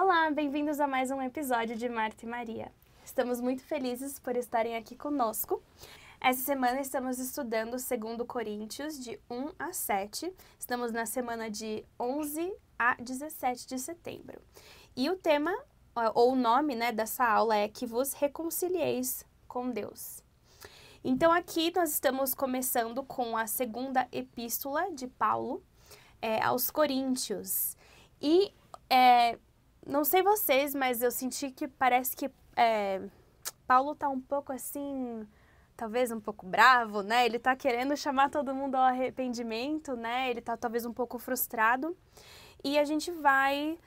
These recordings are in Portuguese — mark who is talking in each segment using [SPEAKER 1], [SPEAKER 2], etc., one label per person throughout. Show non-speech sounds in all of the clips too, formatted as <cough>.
[SPEAKER 1] Olá, bem-vindos a mais um episódio de Marta e Maria. Estamos muito felizes por estarem aqui conosco. Essa semana estamos estudando 2 Coríntios de 1 a 7. Estamos na semana de 11 a 17 de setembro. E o tema, ou o nome né, dessa aula é Que vos reconcilieis com Deus. Então aqui nós estamos começando com a segunda epístola de Paulo é, aos Coríntios. E é, não sei vocês, mas eu senti que parece que é, Paulo tá um pouco assim, talvez um pouco bravo, né? Ele tá querendo chamar todo mundo ao arrependimento, né? Ele tá talvez um pouco frustrado. E a gente vai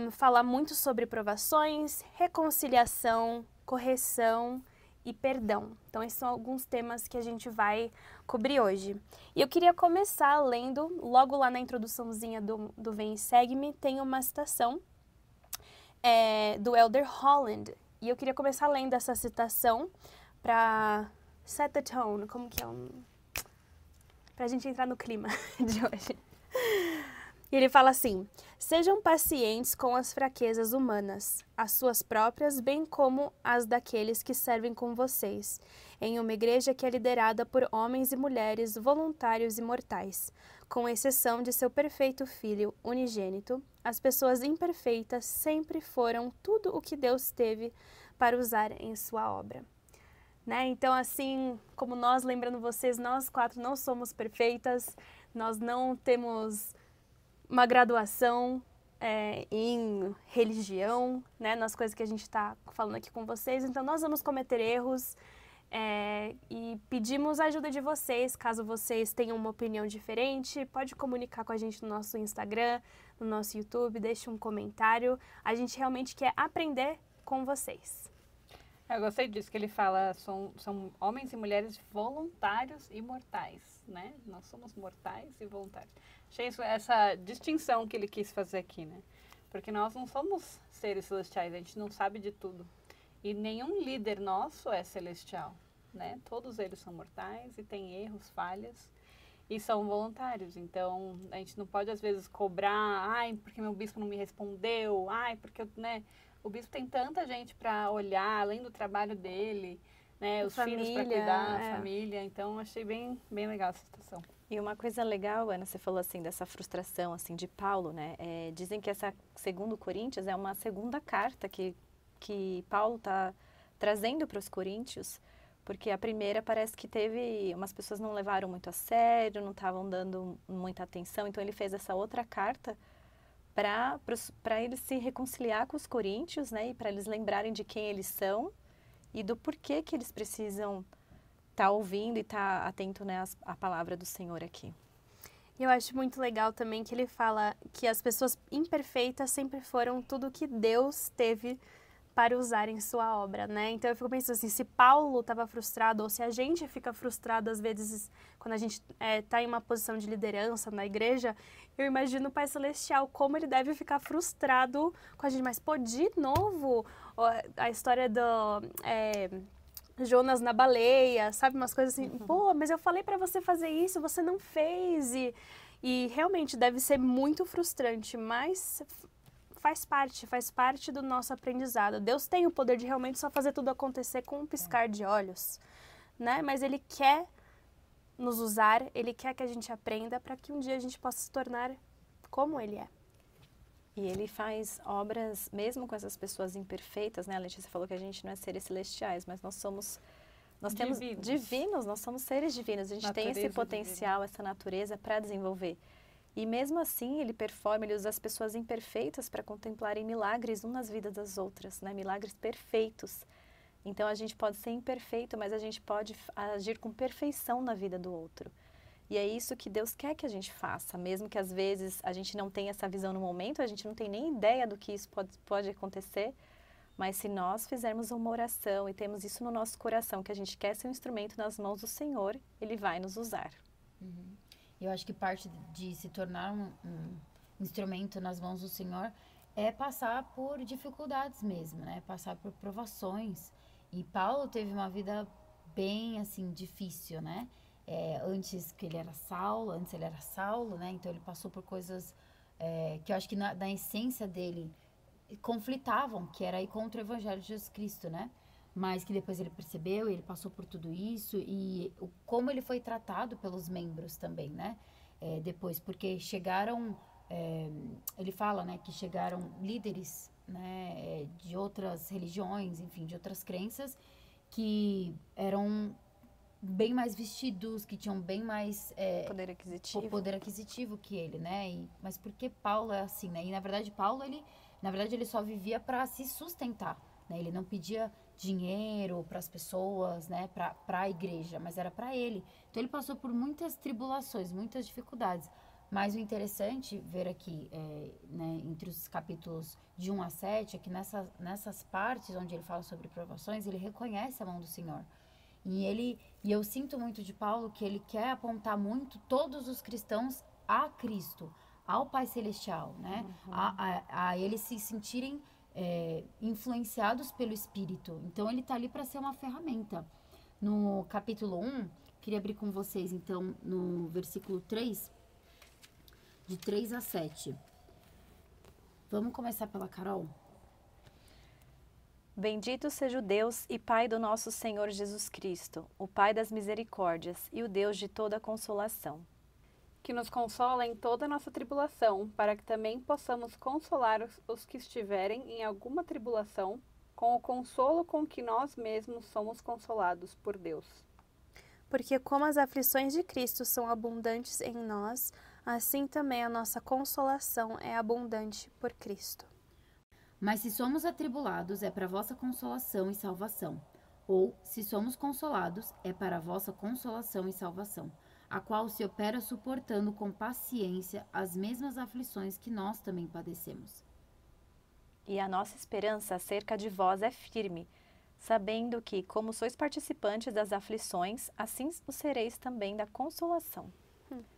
[SPEAKER 1] um, falar muito sobre provações, reconciliação, correção e perdão. Então, esses são alguns temas que a gente vai cobrir hoje. E eu queria começar lendo, logo lá na introduçãozinha do, do Vem e Segue-me, tem uma citação é, do Elder Holland. E eu queria começar lendo essa citação para set the tone, como que é um... Pra gente entrar no clima <laughs> de hoje. E ele fala assim: Sejam pacientes com as fraquezas humanas, as suas próprias, bem como as daqueles que servem com vocês, em uma igreja que é liderada por homens e mulheres voluntários e mortais. Com exceção de seu perfeito filho unigênito, as pessoas imperfeitas sempre foram tudo o que Deus teve para usar em sua obra. Né? Então, assim como nós, lembrando vocês, nós quatro não somos perfeitas, nós não temos uma graduação é, em religião, né, nas coisas que a gente está falando aqui com vocês. Então, nós vamos cometer erros é, e pedimos a ajuda de vocês. Caso vocês tenham uma opinião diferente, pode comunicar com a gente no nosso Instagram, no nosso YouTube, deixe um comentário. A gente realmente quer aprender com vocês.
[SPEAKER 2] Eu gostei disso que ele fala, são, são homens e mulheres voluntários e mortais, né? Nós somos mortais e voluntários. Achei isso, essa distinção que ele quis fazer aqui, né? Porque nós não somos seres celestiais, a gente não sabe de tudo. E nenhum líder nosso é celestial, né? Todos eles são mortais e têm erros, falhas e são voluntários. Então, a gente não pode às vezes cobrar, ai, porque meu bispo não me respondeu, ai, porque, né? O bispo tem tanta gente para olhar, além do trabalho dele, né? Os família, filhos para cuidar, é. a família. Então, achei bem, bem legal essa situação.
[SPEAKER 3] E uma coisa legal, Ana, você falou assim dessa frustração assim de Paulo, né? É, dizem que essa segundo Coríntios é uma segunda carta que que Paulo está trazendo para os coríntios, porque a primeira parece que teve umas pessoas não levaram muito a sério, não estavam dando muita atenção, então ele fez essa outra carta para para eles se reconciliar com os coríntios, né? E para eles lembrarem de quem eles são e do porquê que eles precisam tá ouvindo e tá atento né, à palavra do Senhor aqui.
[SPEAKER 1] Eu acho muito legal também que ele fala que as pessoas imperfeitas sempre foram tudo que Deus teve para usar em sua obra, né? Então eu fico pensando assim, se Paulo estava frustrado ou se a gente fica frustrado às vezes quando a gente está é, tá em uma posição de liderança na igreja, eu imagino o Pai Celestial como ele deve ficar frustrado com a gente, mas pô, de novo a história do é, Jonas na baleia, sabe? Umas coisas assim, uhum. pô, mas eu falei para você fazer isso, você não fez. E, e realmente deve ser muito frustrante, mas faz parte, faz parte do nosso aprendizado. Deus tem o poder de realmente só fazer tudo acontecer com um piscar de olhos, né? Mas Ele quer nos usar, Ele quer que a gente aprenda para que um dia a gente possa se tornar como Ele é.
[SPEAKER 3] E ele faz obras, mesmo com essas pessoas imperfeitas, né? A Letícia falou que a gente não é seres celestiais, mas nós somos, nós divinos. temos divinos, nós somos seres divinos. A gente natureza tem esse potencial, divina. essa natureza para desenvolver. E mesmo assim, ele performa, ele usa as pessoas imperfeitas para contemplarem milagres umas nas vidas das outras, né? Milagres perfeitos. Então a gente pode ser imperfeito, mas a gente pode agir com perfeição na vida do outro. E é isso que Deus quer que a gente faça, mesmo que às vezes a gente não tenha essa visão no momento, a gente não tem nem ideia do que isso pode, pode acontecer, Mas se nós fizermos uma oração e temos isso no nosso coração, que a gente quer ser um instrumento nas mãos do Senhor, Ele vai nos usar.
[SPEAKER 4] Uhum. Eu acho que parte de se tornar um, um instrumento nas mãos do Senhor é passar por dificuldades mesmo, né? Passar por provações. E Paulo teve uma vida bem, assim, difícil, né? É, antes que ele era Saulo, antes ele era Saulo, né? Então ele passou por coisas é, que eu acho que na, na essência dele conflitavam, que era ir contra o evangelho de Jesus Cristo, né? Mas que depois ele percebeu ele passou por tudo isso e o, como ele foi tratado pelos membros também, né? É, depois, porque chegaram, é, ele fala, né, que chegaram líderes, né, é, de outras religiões, enfim, de outras crenças, que eram bem mais vestidos, que tinham bem mais é,
[SPEAKER 3] Poder aquisitivo.
[SPEAKER 4] poder aquisitivo que ele, né? E, mas por que Paulo é assim, né? E na verdade Paulo ele, na verdade ele só vivia para se sustentar, né? Ele não pedia dinheiro para as pessoas, né? Para a igreja, mas era para ele. Então ele passou por muitas tribulações, muitas dificuldades. Mas o interessante ver aqui, é, né, entre os capítulos de 1 a 7, é que nessa, nessas partes onde ele fala sobre provações, ele reconhece a mão do Senhor. E ele e eu sinto muito de Paulo que ele quer apontar muito todos os cristãos a Cristo, ao Pai Celestial, né?
[SPEAKER 3] Uhum.
[SPEAKER 4] A, a, a eles se sentirem é, influenciados pelo Espírito. Então ele está ali para ser uma ferramenta. No capítulo 1, queria abrir com vocês, então, no versículo 3, de 3 a 7. Vamos começar pela Carol?
[SPEAKER 3] Bendito seja o Deus e Pai do nosso Senhor Jesus Cristo, o Pai das misericórdias e o Deus de toda consolação.
[SPEAKER 2] Que nos consola em toda a nossa tribulação, para que também possamos consolar os, os que estiverem em alguma tribulação, com o consolo com que nós mesmos somos consolados por Deus.
[SPEAKER 1] Porque como as aflições de Cristo são abundantes em nós, assim também a nossa consolação é abundante por Cristo.
[SPEAKER 4] Mas se somos atribulados, é para vossa consolação e salvação. Ou, se somos consolados, é para vossa consolação e salvação, a qual se opera suportando com paciência as mesmas aflições que nós também padecemos.
[SPEAKER 3] E a nossa esperança acerca de vós é firme, sabendo que, como sois participantes das aflições, assim o sereis também da consolação.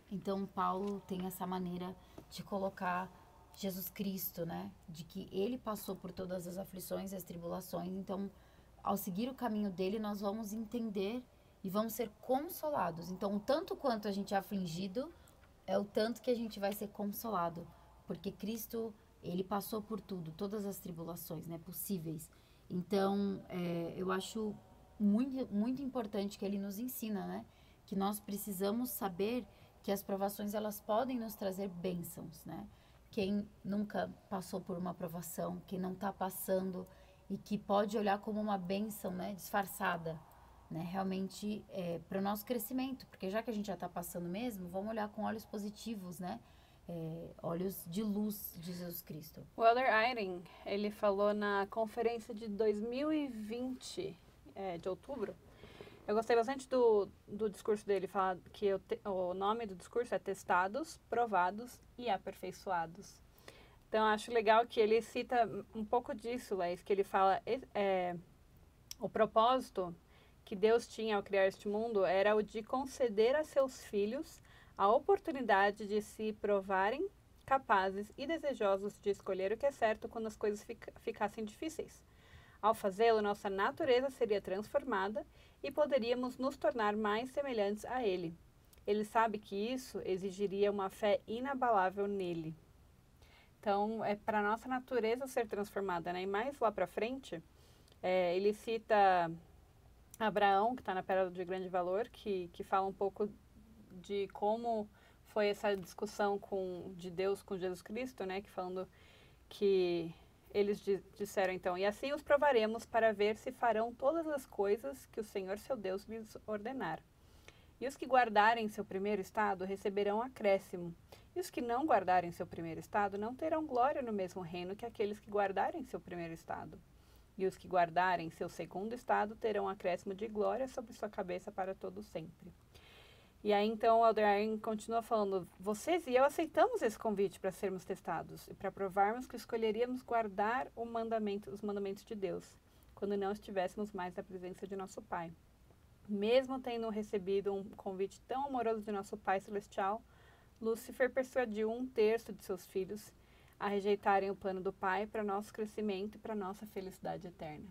[SPEAKER 4] Então, Paulo tem essa maneira de colocar Jesus Cristo, né? De que ele passou por todas as aflições e as tribulações. Então, ao seguir o caminho dele, nós vamos entender e vamos ser consolados. Então, o tanto quanto a gente é afligido, é o tanto que a gente vai ser consolado. Porque Cristo, ele passou por tudo, todas as tribulações, né? Possíveis. Então, é, eu acho muito, muito importante que ele nos ensina, né? Que nós precisamos saber que as provações, elas podem nos trazer bênçãos, né? Quem nunca passou por uma aprovação, quem não está passando e que pode olhar como uma benção, né, disfarçada, né, realmente é, para o nosso crescimento, porque já que a gente já está passando mesmo, vamos olhar com olhos positivos, né, é, olhos de luz de Jesus Cristo.
[SPEAKER 2] O Elder Eyring, ele falou na conferência de 2020, é, de outubro, eu gostei bastante do, do discurso dele, falar que te, o nome do discurso é Testados, Provados e Aperfeiçoados. Então, acho legal que ele cita um pouco disso, Leis, que ele fala é, o propósito que Deus tinha ao criar este mundo era o de conceder a seus filhos a oportunidade de se provarem capazes e desejosos de escolher o que é certo quando as coisas fica, ficassem difíceis. Ao fazê-lo, nossa natureza seria transformada e poderíamos nos tornar mais semelhantes a Ele. Ele sabe que isso exigiria uma fé inabalável nele. Então, é para nossa natureza ser transformada, né? E mais lá para frente, é, ele cita Abraão, que está na Pérola de Grande Valor, que, que fala um pouco de como foi essa discussão com, de Deus com Jesus Cristo, né? Que falando que eles disseram então, e assim os provaremos para ver se farão todas as coisas que o Senhor seu Deus lhes ordenar. E os que guardarem seu primeiro estado receberão acréscimo, e os que não guardarem seu primeiro estado não terão glória no mesmo reino que aqueles que guardarem seu primeiro estado. E os que guardarem seu segundo estado terão acréscimo de glória sobre sua cabeça para todo sempre. E aí então o Elder Aaron continua falando: vocês e eu aceitamos esse convite para sermos testados e para provarmos que escolheríamos guardar o mandamento, os mandamentos de Deus, quando não estivéssemos mais na presença de nosso Pai. Mesmo tendo recebido um convite tão amoroso de nosso Pai Celestial, Lúcifer persuadiu um terço de seus filhos a rejeitarem o plano do Pai para nosso crescimento e para nossa felicidade eterna.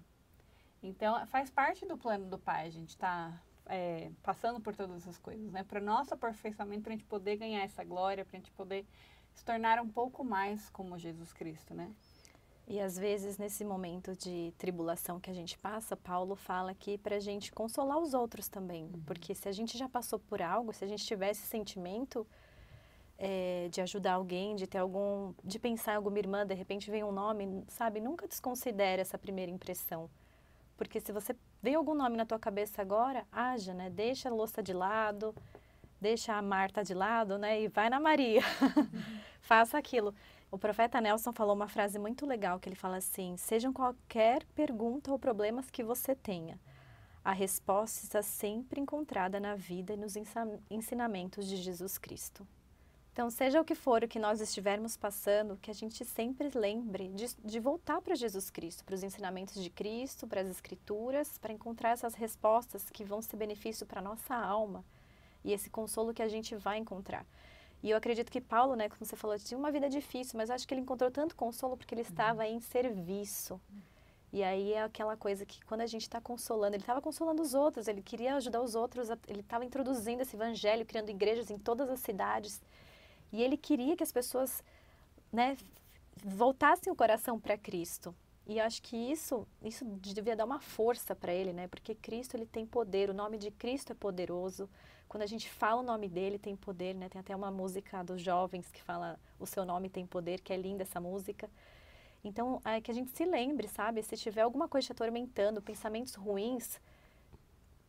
[SPEAKER 2] Então, faz parte do plano do Pai a gente estar tá, é, passando por todas essas coisas, né? Para nosso aperfeiçoamento, para a gente poder ganhar essa glória, para a gente poder se tornar um pouco mais como Jesus Cristo, né?
[SPEAKER 3] E às vezes, nesse momento de tribulação que a gente passa, Paulo fala aqui para a gente consolar os outros também. Uhum. Porque se a gente já passou por algo, se a gente tiver esse sentimento é, de ajudar alguém, de ter algum. de pensar em alguma irmã, de repente vem um nome, sabe? Nunca desconsidere essa primeira impressão. Porque se você vem algum nome na tua cabeça agora, haja, né? Deixa a louça de lado, deixa a Marta de lado, né? E vai na Maria. <laughs> Faça aquilo. O profeta Nelson falou uma frase muito legal que ele fala assim: sejam qualquer pergunta ou problemas que você tenha, a resposta está sempre encontrada na vida e nos ensinamentos de Jesus Cristo. Então, seja o que for o que nós estivermos passando, que a gente sempre lembre de, de voltar para Jesus Cristo, para os ensinamentos de Cristo, para as Escrituras, para encontrar essas respostas que vão ser benefício para a nossa alma e esse consolo que a gente vai encontrar. E eu acredito que Paulo, né, como você falou, tinha uma vida difícil, mas acho que ele encontrou tanto consolo porque ele estava uhum. em serviço. E aí é aquela coisa que quando a gente está consolando, ele estava consolando os outros, ele queria ajudar os outros, ele estava introduzindo esse evangelho, criando igrejas em todas as cidades. E ele queria que as pessoas né, voltassem o coração para Cristo. E acho que isso, isso devia dar uma força para ele, né? Porque Cristo ele tem poder, o nome de Cristo é poderoso. Quando a gente fala o nome dele, tem poder, né? Tem até uma música dos jovens que fala o seu nome tem poder, que é linda essa música. Então, é que a gente se lembre, sabe? Se tiver alguma coisa te atormentando, pensamentos ruins,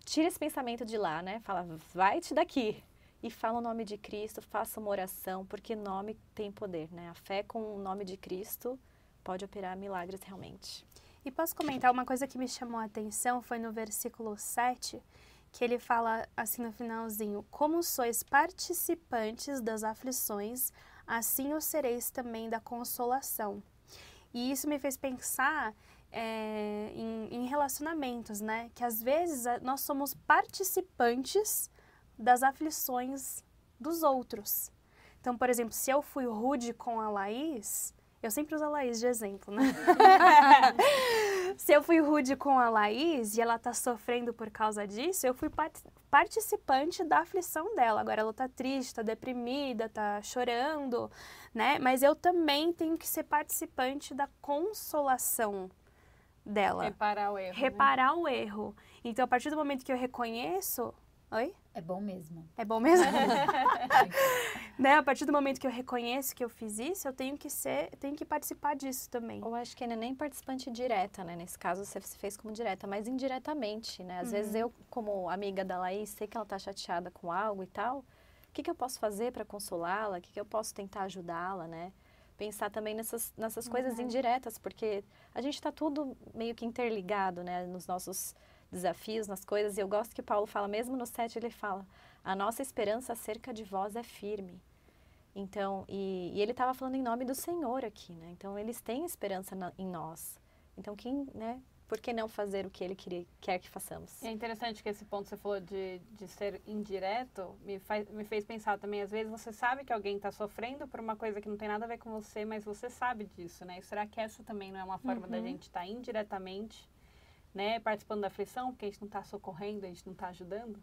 [SPEAKER 3] tira esse pensamento de lá, né? Fala, vai-te daqui e fala o nome de Cristo, faça uma oração, porque nome tem poder, né? A fé com o nome de Cristo pode operar milagres realmente.
[SPEAKER 1] E posso comentar uma coisa que me chamou a atenção, foi no versículo 7, que ele fala assim no finalzinho: Como sois participantes das aflições, assim o sereis também da consolação. E isso me fez pensar é, em, em relacionamentos, né? Que às vezes nós somos participantes das aflições dos outros. Então, por exemplo, se eu fui rude com a Laís, eu sempre uso a Laís de exemplo, né? <laughs> se eu fui rude com a Laís e ela tá sofrendo por causa disso, eu fui part participante da aflição dela. Agora ela tá triste, tá deprimida, tá chorando, né? Mas eu também tenho que ser participante da consolação dela.
[SPEAKER 2] Reparar o erro.
[SPEAKER 1] Né? Reparar né? o erro. Então, a partir do momento que eu reconheço. Oi?
[SPEAKER 4] É bom mesmo.
[SPEAKER 1] É bom mesmo? <laughs> <laughs> né? A partir do momento que eu reconheço que eu fiz isso, eu tenho que ser, tenho que participar disso também.
[SPEAKER 3] Eu acho que ainda nem participante direta, né? Nesse caso você fez como direta, mas indiretamente, né? Às uhum. vezes eu, como amiga da Laís, sei que ela tá chateada com algo e tal. O que, que eu posso fazer para consolá-la? O que, que eu posso tentar ajudá-la, né? Pensar também nessas, nessas uhum. coisas indiretas, porque a gente está tudo meio que interligado, né? Nos nossos desafios, nas coisas. E eu gosto que Paulo fala, mesmo no 7, ele fala: a nossa esperança acerca de vós é firme. Então, e, e ele estava falando em nome do Senhor aqui, né? Então, eles têm esperança na, em nós. Então, quem, né? Por que não fazer o que ele queria, quer que façamos?
[SPEAKER 2] É interessante que esse ponto que você falou de, de ser indireto me, faz, me fez pensar também. Às vezes você sabe que alguém está sofrendo por uma coisa que não tem nada a ver com você, mas você sabe disso, né? E será que essa também não é uma forma uhum. da gente estar tá indiretamente né, participando da aflição, porque a gente não está socorrendo, a gente não está ajudando.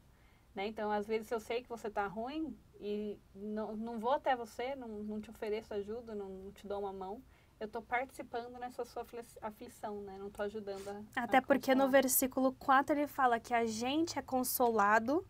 [SPEAKER 2] Né? Então, às vezes, eu sei que você está ruim e não, não vou até você, não, não te ofereço ajuda, não, não te dou uma mão, eu estou participando nessa sua aflição, né? Não estou ajudando a
[SPEAKER 1] Até
[SPEAKER 2] a
[SPEAKER 1] porque no versículo 4 ele fala que a gente é consolado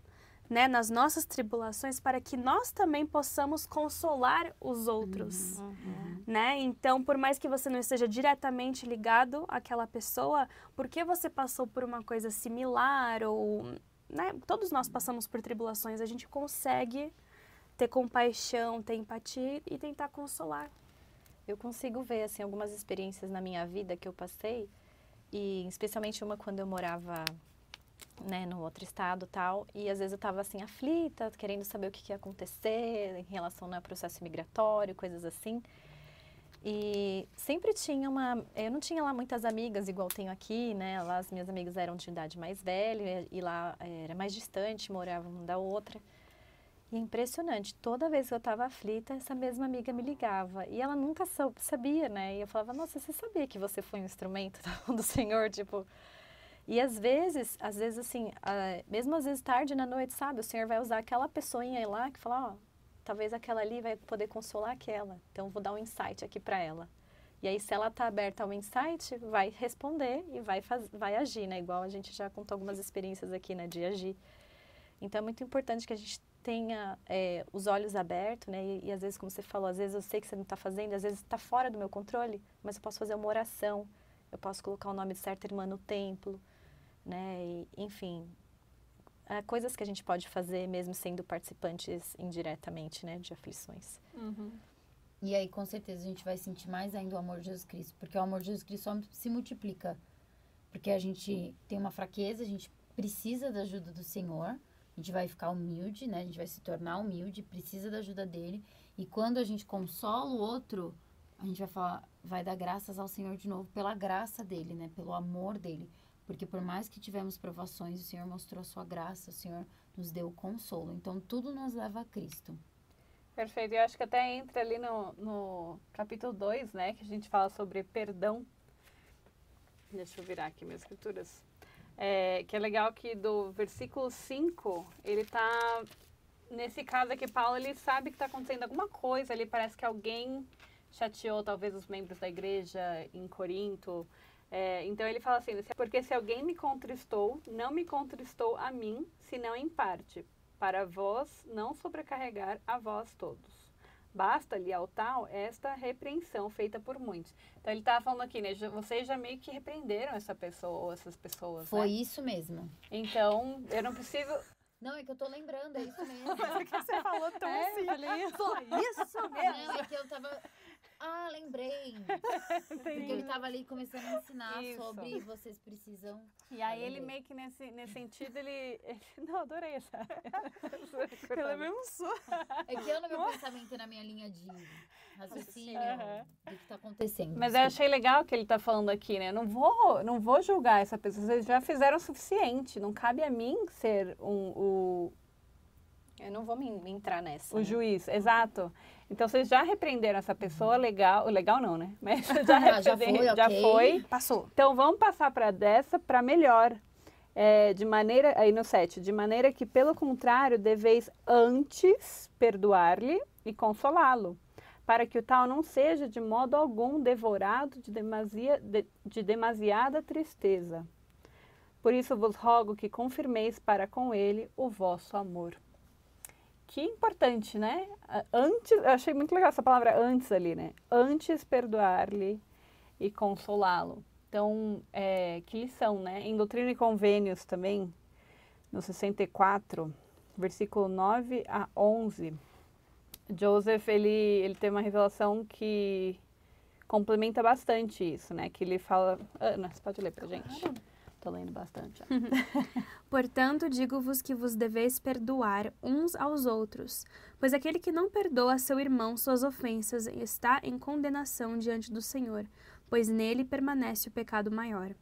[SPEAKER 1] né, nas nossas tribulações para que nós também possamos consolar os outros, uhum. uhum. né? Então, por mais que você não esteja diretamente ligado àquela pessoa, porque você passou por uma coisa similar ou, né, todos nós passamos por tribulações, a gente consegue ter compaixão, ter empatia e tentar consolar.
[SPEAKER 3] Eu consigo ver assim algumas experiências na minha vida que eu passei e especialmente uma quando eu morava né, no outro estado tal, e às vezes eu estava assim aflita, querendo saber o que, que ia acontecer em relação ao processo migratório, coisas assim. E sempre tinha uma. Eu não tinha lá muitas amigas, igual tenho aqui, né? Lá as minhas amigas eram de idade mais velha e lá eh, era mais distante, moravam uma da outra. E é impressionante, toda vez que eu estava aflita, essa mesma amiga me ligava. E ela nunca sabia, né? E eu falava, nossa, você sabia que você foi um instrumento <laughs> do Senhor? Tipo. E às vezes, às vezes assim, ah, mesmo às vezes tarde na noite, sabe? O Senhor vai usar aquela pessoinha lá que fala, ó, talvez aquela ali vai poder consolar aquela. Então, vou dar um insight aqui para ela. E aí, se ela tá aberta ao insight, vai responder e vai, faz, vai agir, né? Igual a gente já contou algumas experiências aqui, né? De agir. Então, é muito importante que a gente tenha é, os olhos abertos, né? E, e, às vezes, como você falou, às vezes eu sei que você não está fazendo, às vezes está fora do meu controle, mas eu posso fazer uma oração, eu posso colocar o nome de certa irmã no templo, né? E, enfim, há coisas que a gente pode fazer mesmo sendo participantes indiretamente, né? De aflições.
[SPEAKER 2] Uhum.
[SPEAKER 4] E aí, com certeza, a gente vai sentir mais ainda o amor de Jesus Cristo. Porque o amor de Jesus Cristo só se multiplica. Porque a gente tem uma fraqueza, a gente precisa da ajuda do Senhor. A gente vai ficar humilde, né? A gente vai se tornar humilde, precisa da ajuda dele. E quando a gente consola o outro, a gente vai falar, vai dar graças ao Senhor de novo pela graça dele, né? Pelo amor dele. Porque por mais que tivemos provações, o Senhor mostrou a sua graça, o Senhor nos deu consolo. Então tudo nos leva a Cristo.
[SPEAKER 2] Perfeito. Eu acho que até entra ali no, no capítulo 2, né? Que a gente fala sobre perdão. Deixa eu virar aqui minhas escrituras. É, que é legal que do versículo 5, ele tá... Nesse caso aqui, Paulo, ele sabe que está acontecendo alguma coisa ali. Parece que alguém chateou, talvez, os membros da igreja em Corinto. É, então, ele fala assim, porque se alguém me contristou, não me contristou a mim, senão em parte para vós não sobrecarregar a vós todos. Basta-lhe ao tal esta repreensão feita por muitos. Então ele estava falando aqui, né? Vocês já meio que repreenderam essa pessoa ou essas pessoas.
[SPEAKER 4] Foi
[SPEAKER 2] né?
[SPEAKER 4] isso mesmo.
[SPEAKER 2] Então, eu não preciso.
[SPEAKER 4] Não, é que eu tô lembrando, é isso <laughs> mesmo.
[SPEAKER 2] que você falou tão
[SPEAKER 3] É,
[SPEAKER 2] assim.
[SPEAKER 3] falei,
[SPEAKER 2] Foi isso mesmo.
[SPEAKER 4] Não, é que eu tava. Ah, lembrei. <laughs> Porque ele tava ali começando a ensinar
[SPEAKER 2] Isso.
[SPEAKER 4] sobre vocês precisam.
[SPEAKER 2] E aí ele
[SPEAKER 4] lembrei.
[SPEAKER 2] meio que nesse, nesse sentido, ele, ele- <laughs> Não, adorei essa.
[SPEAKER 1] Pelo mesmo sou.
[SPEAKER 4] É que eu no meu pensamento e na minha linha de raciocínio
[SPEAKER 2] Aham.
[SPEAKER 4] do que tá acontecendo.
[SPEAKER 2] Mas eu achei legal que ele tá falando aqui, né? Não vou, não vou julgar essa pessoa. Vocês já fizeram o suficiente. Não cabe a mim ser um, o,
[SPEAKER 3] Eu não vou me, me entrar nessa.
[SPEAKER 2] o
[SPEAKER 3] né?
[SPEAKER 2] juiz. Exato. Então vocês já repreenderam essa pessoa, legal. Legal não, né? <laughs> Mas <laughs> já,
[SPEAKER 4] Ah, já foi,
[SPEAKER 2] já
[SPEAKER 4] ok.
[SPEAKER 2] foi.
[SPEAKER 1] Passou.
[SPEAKER 2] Então vamos passar para dessa para melhor. É, de maneira, aí no 7, de maneira que, pelo contrário, deveis antes perdoar-lhe e consolá-lo, para que o tal não seja de modo algum devorado de, demasia, de, de demasiada tristeza. Por isso vos rogo que confirmeis para com ele o vosso amor. Que importante, né? Antes, eu achei muito legal essa palavra antes ali, né? Antes perdoar-lhe e consolá-lo. Então, é, que lição, né? Em Doutrina e Convênios também, no 64, versículo 9 a 11, Joseph, ele, ele tem uma revelação que complementa bastante isso, né? Que ele fala... Ana, você pode ler pra gente? Tô lendo bastante. ó. <laughs>
[SPEAKER 1] Portanto, digo-vos que vos deveis perdoar uns aos outros, pois aquele que não perdoa a seu irmão suas ofensas está em condenação diante do Senhor, pois nele permanece o pecado maior.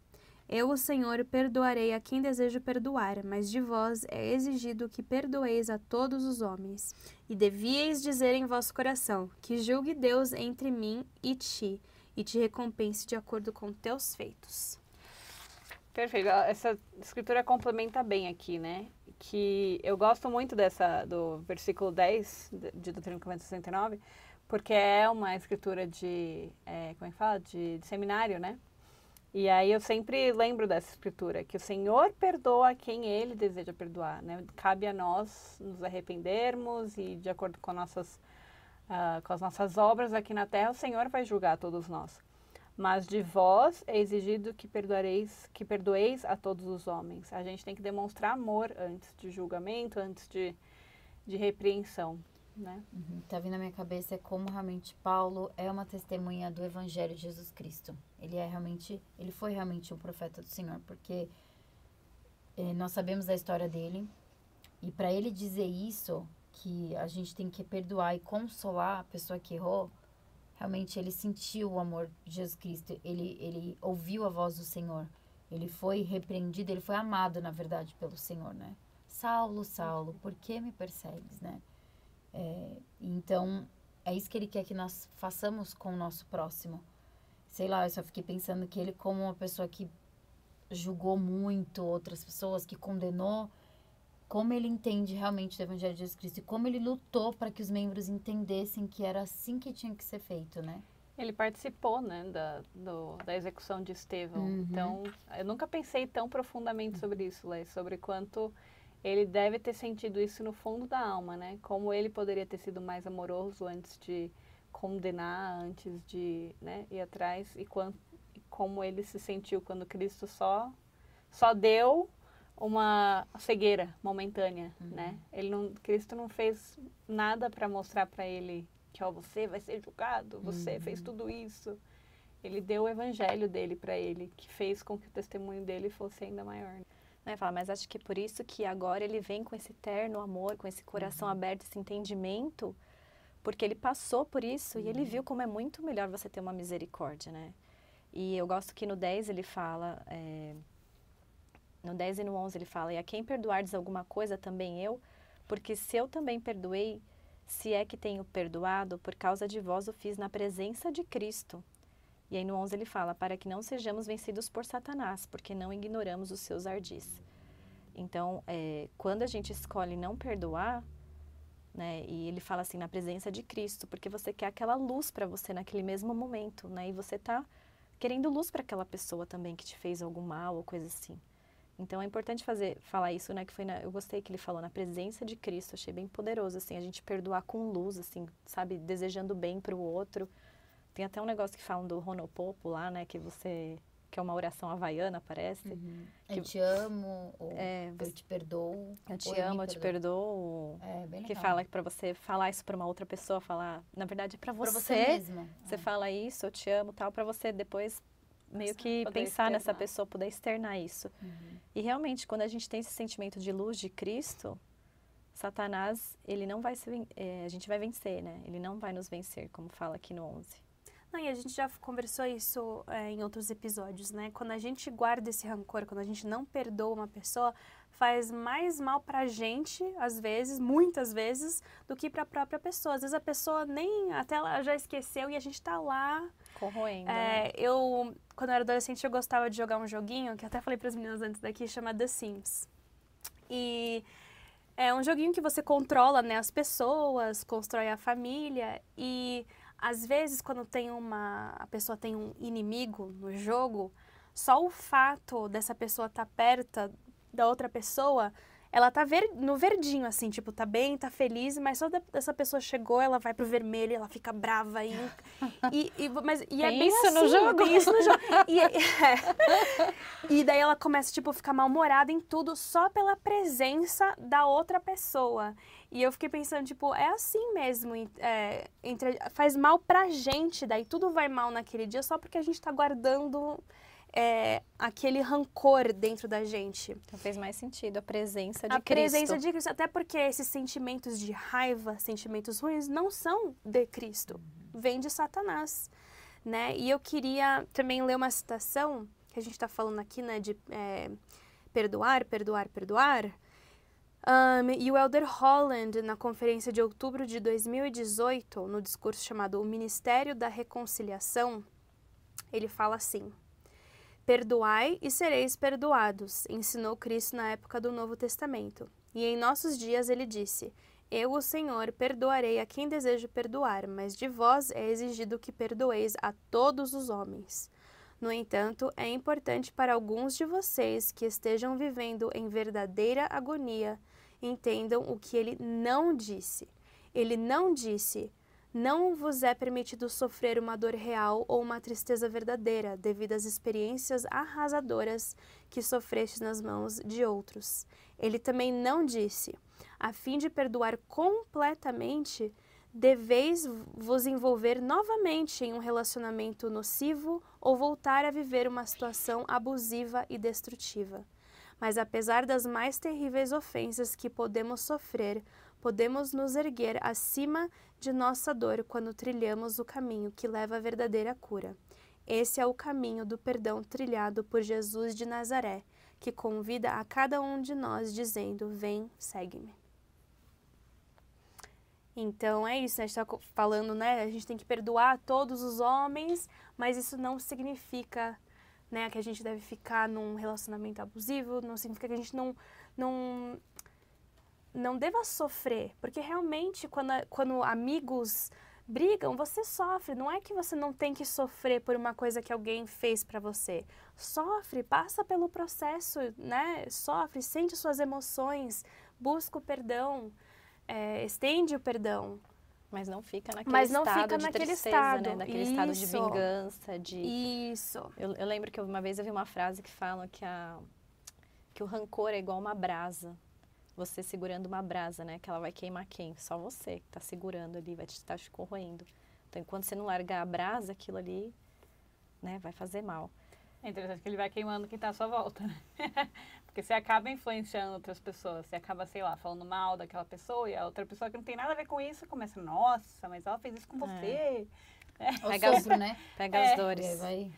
[SPEAKER 1] Eu, o Senhor, perdoarei a quem desejo perdoar, mas de vós é exigido que perdoeis a todos os homens. E devíeis dizer em vosso coração, que julgue Deus entre mim e ti, e te recompense de acordo com teus feitos.
[SPEAKER 2] Perfeito. Essa escritura complementa bem aqui, né? Que eu gosto muito dessa do versículo 10 de- de Doutrina Convênios 69, porque é uma escritura de, é, como é que fala? De, de seminário, né? E aí eu sempre lembro dessa escritura, que o Senhor perdoa quem Ele deseja perdoar, né? Cabe a nós nos arrependermos e de acordo com, nossas, ah, com as nossas obras aqui na terra, o Senhor vai julgar todos nós. Mas de vós é exigido que perdoareis, que perdoeis a todos os homens. A gente tem que demonstrar amor antes de julgamento, antes de, de repreensão, né?
[SPEAKER 4] Uhum. Tá vindo na minha cabeça é como realmente Paulo é uma testemunha do Evangelho de Jesus Cristo. Ele é realmente, ele foi realmente um profeta do Senhor, porque É, nós sabemos da história dele. E para ele dizer isso, que a gente tem que perdoar e consolar a pessoa que errou, realmente ele sentiu o amor de Jesus Cristo. Ele, ele ouviu a voz do Senhor. Ele foi repreendido, ele foi amado, na verdade, pelo Senhor, né? Saulo, Saulo, por que me persegues, né? É, então, é isso que ele quer que nós façamos com o nosso próximo. Sei lá, eu só fiquei pensando que ele, como uma pessoa que julgou muito outras pessoas, que condenou, como ele entende realmente o Evangelho de Jesus Cristo e como ele lutou para que os membros entendessem que era assim que tinha que ser feito, né?
[SPEAKER 2] Ele participou, né, da, do, da execução de Estevão.
[SPEAKER 4] Uhum.
[SPEAKER 2] Então, eu nunca pensei tão profundamente sobre isso, Lê, sobre quanto ele deve ter sentido isso no fundo da alma, né? Como ele poderia ter sido mais amoroso antes de condenar, antes de né, ir atrás, e, quanto, e como ele se sentiu quando Cristo só, só deu uma cegueira momentânea, né? Ele não, Cristo não fez nada para mostrar para ele que ó, você vai ser julgado, você fez tudo isso. Ele deu o evangelho dele para ele, que fez com que o testemunho dele fosse ainda maior.
[SPEAKER 3] Né, fala, mas acho que é por isso que agora ele vem com esse terno amor, com esse coração aberto, esse entendimento, porque ele passou por isso e ele viu como é muito melhor você ter uma misericórdia, né? E eu gosto que no 10 ele fala, é, no 10 e no 11 ele fala, e a quem perdoardes alguma coisa, também eu, porque se eu também perdoei, se é que tenho perdoado, por causa de vós o fiz na presença de Cristo. E aí no 11 ele fala, para que não sejamos vencidos por Satanás, porque não ignoramos os seus ardis. Então, é, quando a gente escolhe não perdoar, né, e ele fala assim, na presença de Cristo, porque você quer aquela luz para você naquele mesmo momento, né, e você tá querendo luz para aquela pessoa também que te fez algum mal ou coisa assim. Então é importante fazer, falar isso, né? Que foi na, eu gostei que ele falou na presença de Cristo, achei bem poderoso, assim, a gente perdoar com luz, assim, sabe, desejando bem para o outro. Tem até um negócio que falam do Ronopopo lá, né? Que você que é uma oração havaiana, parece.
[SPEAKER 4] Eu te amo, ou
[SPEAKER 3] É,
[SPEAKER 4] eu te perdoo.
[SPEAKER 3] Eu te amo, eu te
[SPEAKER 4] perdoo. É, bem
[SPEAKER 3] Que
[SPEAKER 4] legal.
[SPEAKER 3] fala que para você falar isso para uma outra pessoa, falar, na verdade é para
[SPEAKER 4] Pra
[SPEAKER 3] você.
[SPEAKER 4] você mesmo.
[SPEAKER 3] Você fala isso, eu te amo, tal, para você depois meio que
[SPEAKER 2] Poder
[SPEAKER 3] pensar nessa
[SPEAKER 2] externar.
[SPEAKER 3] pessoa, poder externar isso.
[SPEAKER 4] Uhum.
[SPEAKER 3] E realmente, quando a gente tem esse sentimento de luz de Cristo, Satanás, ele não vai se, é, a gente vai vencer, né? Ele não vai nos vencer, como fala aqui no 11.
[SPEAKER 1] Não, e a gente já conversou isso é, em outros episódios, né? Quando a gente guarda esse rancor, quando a gente não perdoa uma pessoa, faz mais mal pra gente, às vezes, muitas vezes, do que pra própria pessoa. Às vezes a pessoa nem, até ela já esqueceu e a gente tá lá.
[SPEAKER 3] Corroendo. né?
[SPEAKER 1] É, eu, quando eu era adolescente, eu gostava de jogar um joguinho, que eu até falei pras meninas antes daqui, chama The Sims. E é um joguinho que você controla, né, as pessoas, constrói a família e às vezes quando tem uma a pessoa tem um inimigo no jogo, só o fato dessa pessoa estar perto da outra pessoa, ela tá ver, no verdinho assim, tipo, tá bem, tá feliz, mas só da, dessa pessoa chegou, ela vai pro vermelho, ela fica brava e e, e mas e é
[SPEAKER 3] Tem
[SPEAKER 1] bem
[SPEAKER 3] isso no
[SPEAKER 1] assim,
[SPEAKER 3] jogo?
[SPEAKER 1] Tem isso no jogo. E, é. <laughs> E daí ela começa, tipo, a ficar mal-humorada em tudo só pela presença da outra pessoa. E eu fiquei pensando, tipo, é assim mesmo. é, entre, faz mal pra gente, daí tudo vai mal naquele dia só porque a gente tá guardando é, aquele rancor dentro da gente.
[SPEAKER 3] Então fez mais sentido a presença de
[SPEAKER 1] a
[SPEAKER 3] Cristo.
[SPEAKER 1] presença de Cristo. Até porque esses sentimentos de raiva, sentimentos ruins, não são de Cristo. Vem de Satanás. Né? E eu queria também ler uma citação que a gente está falando aqui, né? De é, perdoar, perdoar, perdoar. Um, e o Elder Holland, na conferência de outubro de 2018, no discurso chamado O Ministério da Reconciliação, ele fala assim: Perdoai e sereis perdoados, ensinou Cristo na época do Novo Testamento. E em nossos dias ele disse: Eu, o Senhor, perdoarei a quem desejo perdoar, mas de vós é exigido que perdoeis a todos os homens. No entanto, é importante para alguns de vocês que estejam vivendo em verdadeira agonia entendam o que ele não disse. Ele não disse: Não vos é permitido sofrer uma dor real ou uma tristeza verdadeira devido às experiências arrasadoras que sofrestes nas mãos de outros. Ele também não disse: A fim de perdoar completamente, deveis vos envolver novamente em um relacionamento nocivo ou voltar a viver uma situação abusiva e destrutiva. Mas apesar das mais terríveis ofensas que podemos sofrer, podemos nos erguer acima de nossa dor quando trilhamos o caminho que leva à verdadeira cura. Esse é o caminho do perdão trilhado por Jesus de Nazaré, que convida a cada um de nós dizendo: Vem, segue-me. Então é isso, né? a gente está falando, né? A gente tem que perdoar todos os homens, mas isso não significa né, que a gente deve ficar num relacionamento abusivo, não significa que a gente não, não, não deva sofrer, porque realmente quando, quando amigos brigam, você sofre. Não é que você não tem que sofrer por uma coisa que alguém fez para você. Sofre, passa pelo processo, né? Sofre, sente suas emoções, busca o perdão, é, estende o perdão.
[SPEAKER 3] Mas não fica naquele
[SPEAKER 1] Mas não
[SPEAKER 3] estado
[SPEAKER 1] fica
[SPEAKER 3] de
[SPEAKER 1] naquele
[SPEAKER 3] tristeza,
[SPEAKER 1] estado.
[SPEAKER 3] né? Naquele estado de
[SPEAKER 1] Isso.
[SPEAKER 3] vingança, de...
[SPEAKER 1] Isso.
[SPEAKER 3] Eu, eu lembro que uma vez eu vi uma frase que fala que, a, que o rancor é igual uma brasa. Você segurando uma brasa, né? Que ela vai queimar quem? Só você que tá segurando ali, vai te estar te corroendo. Então, enquanto você não largar a brasa, aquilo ali, né, vai fazer mal.
[SPEAKER 2] É interessante que ele vai queimando quem tá à sua volta, né? <laughs> Porque você acaba influenciando outras pessoas. Você acaba, sei lá, falando mal daquela pessoa e a outra pessoa que não tem nada a ver com isso começa, nossa, mas ela fez isso com você.
[SPEAKER 4] O
[SPEAKER 3] Pega
[SPEAKER 4] sopro, né?
[SPEAKER 3] Pega
[SPEAKER 2] É.
[SPEAKER 3] as dores.
[SPEAKER 4] É, vai.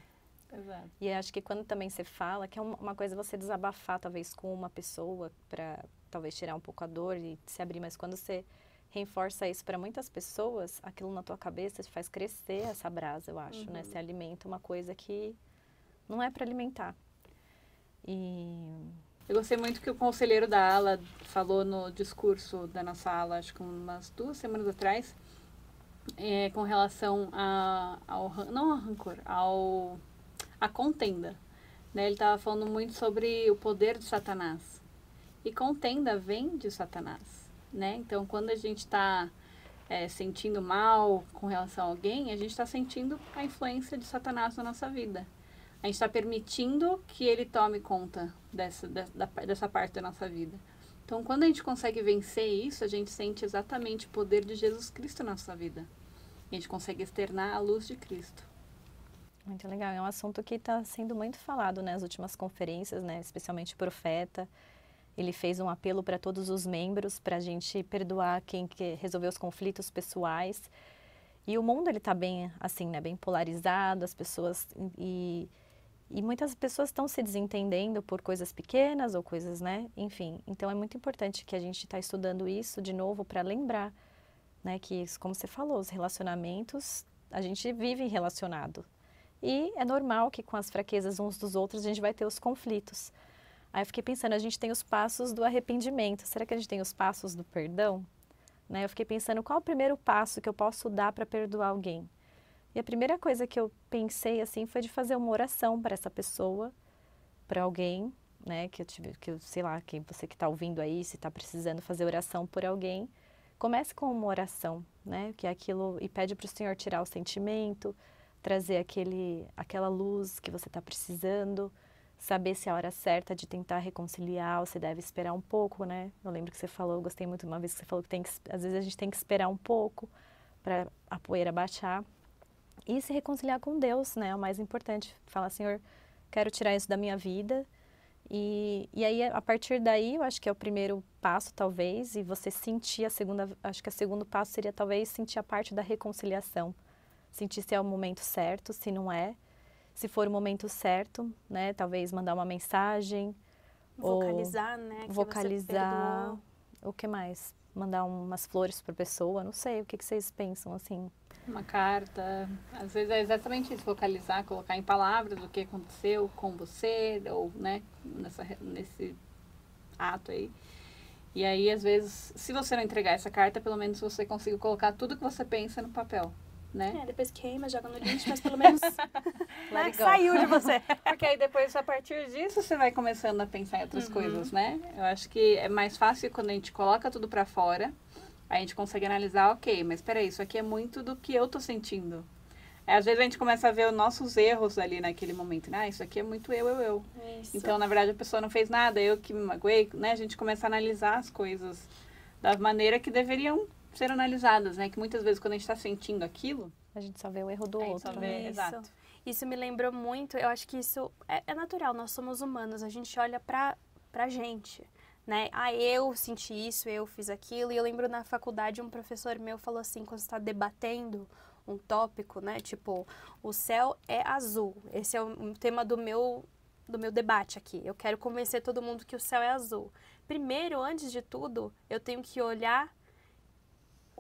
[SPEAKER 2] Exato.
[SPEAKER 3] E acho que quando também você fala, que é uma uma coisa você desabafar, talvez, com uma pessoa, para talvez tirar um pouco a dor e se abrir, mas quando você reforça isso para muitas pessoas, aquilo na tua cabeça te faz crescer essa brasa, eu acho, né? Você alimenta uma coisa que não é para alimentar. E
[SPEAKER 2] Eu gostei muito que o conselheiro da ala falou no discurso da nossa ala, acho que umas duas semanas atrás, é, com relação a, ao não ao rancor, ao a contenda. Né? Ele estava falando muito sobre o poder de Satanás. E contenda vem de Satanás. Né? Então, quando a gente está sentindo mal com relação a alguém, a gente está sentindo a influência de Satanás na nossa vida. A gente está permitindo que ele tome conta dessa, dessa, dessa parte da nossa vida. Então, quando a gente consegue vencer isso, a gente sente exatamente o poder de Jesus Cristo na nossa vida. A gente consegue externar a luz de Cristo.
[SPEAKER 3] Muito legal. É um assunto que está sendo muito falado né, nas últimas conferências, né, especialmente profeta. Ele fez um apelo para todos os membros para a gente perdoar quem que resolveu os conflitos pessoais. E o mundo ele está bem assim, né, bem polarizado. As pessoas e, e muitas pessoas estão se desentendendo por coisas pequenas ou coisas, né? Enfim, então é muito importante que a gente está estudando isso de novo para lembrar, né, que como você falou, os relacionamentos a gente vive relacionado. E é normal que com as fraquezas uns dos outros a gente vai ter os conflitos. Aí eu fiquei pensando, a gente tem os passos do arrependimento. Será que a gente tem os passos do perdão? Né? Eu fiquei pensando, qual o primeiro passo que eu posso dar para perdoar alguém? E a primeira coisa que eu pensei assim foi de fazer uma oração para essa pessoa, para alguém, né? Que eu tive, que eu sei lá, quem você que está ouvindo aí, se está precisando fazer oração por alguém, comece com uma oração, né? Que é aquilo e pede para o Senhor tirar o sentimento, trazer aquele, aquela luz que você está precisando, saber se é a hora certa de tentar reconciliar, ou você deve esperar um pouco, né? Eu lembro que você falou, gostei muito uma vez que você falou que, tem que às vezes a gente tem que esperar um pouco para a poeira baixar e se reconciliar com Deus, né? É o mais importante. Falar, Senhor, quero tirar isso da minha vida. E, e aí, a partir daí, eu acho que é o primeiro passo, talvez, e você sentir a segunda, acho que o segundo passo seria talvez sentir a parte da reconciliação. Sentir se é o momento certo, se não é. Se for o momento certo, né? Talvez mandar uma mensagem. ou
[SPEAKER 1] Vocalizar, né? que você
[SPEAKER 3] vocalizar.
[SPEAKER 1] perdoou.
[SPEAKER 3] O que mais? Mandar umas flores para pessoa, não sei. O que, que vocês pensam, assim?
[SPEAKER 2] Uma carta. Às vezes é exatamente isso, focalizar, colocar em palavras o que aconteceu com você, ou, né, nessa, nesse ato aí. E aí, às vezes, se você não entregar essa carta, pelo menos você consiga colocar tudo que você pensa no papel, né?
[SPEAKER 1] É, depois queima, joga no lixo, mas pelo menos <laughs> né, saiu de você. <laughs>
[SPEAKER 2] Porque aí depois, a partir disso, você vai começando a pensar em outras coisas, né? Eu acho que é mais fácil quando a gente coloca tudo pra fora, a gente consegue analisar, ok, mas peraí, isso aqui é muito do que eu tô sentindo. É, às vezes a gente começa a ver os nossos erros ali naquele momento, né? Ah, isso aqui é muito eu, eu, eu.
[SPEAKER 1] Isso.
[SPEAKER 2] Então, na verdade, a pessoa não fez nada, eu que me magoei, né? A gente começa a analisar as coisas da maneira que deveriam ser analisadas, né? Que muitas vezes quando a gente tá sentindo aquilo,
[SPEAKER 3] A gente só vê o erro do outro. né?
[SPEAKER 2] vê,
[SPEAKER 1] Isso.
[SPEAKER 2] exato.
[SPEAKER 1] Isso me lembrou muito, eu acho que isso é, é natural, nós somos humanos, a gente olha pra, pra gente, né? Ah, eu senti isso, eu fiz aquilo. E eu lembro na faculdade um professor meu falou assim, quando está debatendo um tópico, né? Tipo, o céu é azul. Esse é o tema do meu do meu debate aqui. Eu quero convencer todo mundo que o céu é azul. Primeiro, antes de tudo, eu tenho que olhar